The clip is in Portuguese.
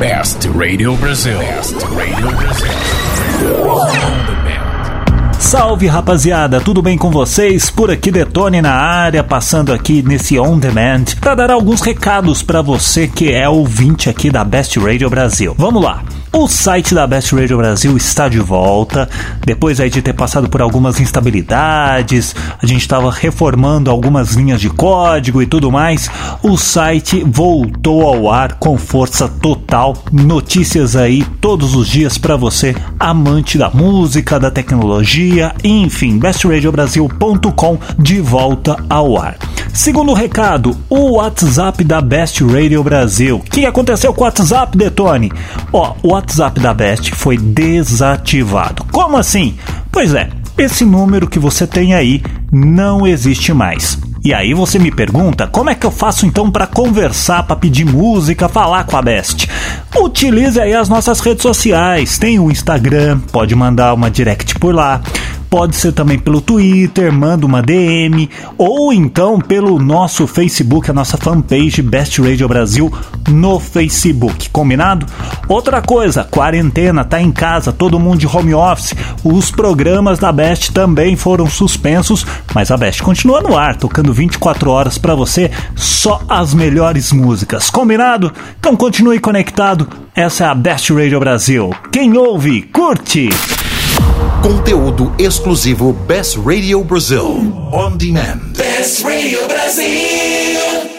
Best Radio Brasil. Best Radio Brasil. Salve rapaziada, tudo bem com vocês? Por aqui Detone na área, passando aqui nesse On Demand para dar alguns recados para você que é ouvinte aqui da Best Radio Brasil. Vamos lá. O site da Best Radio Brasil está de volta. Depois aí de ter passado por algumas instabilidades, a gente estava reformando algumas linhas de código e tudo mais. O site voltou ao ar com força total. Notícias aí todos os dias para você, amante da música, da tecnologia, enfim, bestradiobrasil.com de volta ao ar. Segundo recado, o WhatsApp da Best Radio Brasil. O que aconteceu com o WhatsApp, Detone? Ó, o WhatsApp da Best foi desativado. Como assim? Pois é, esse número que você tem aí não existe mais. E aí você me pergunta, como é que eu faço então para conversar, para pedir música, falar com a Best? Utilize aí as nossas redes sociais, tem o Instagram, pode mandar uma direct por lá. Pode ser também pelo Twitter, manda uma DM ou então pelo nosso Facebook, a nossa fanpage Best Radio Brasil no Facebook. Combinado? Outra coisa, quarentena, tá em casa, todo mundo de home office. Os programas da Best também foram suspensos, mas a Best continua no ar, tocando 24 horas para você, só as melhores músicas. Combinado? Então continue conectado. Essa é a Best Radio Brasil. Quem ouve, curte! Conteúdo exclusivo Best Radio Brasil. On Demand. Best Radio Brasil.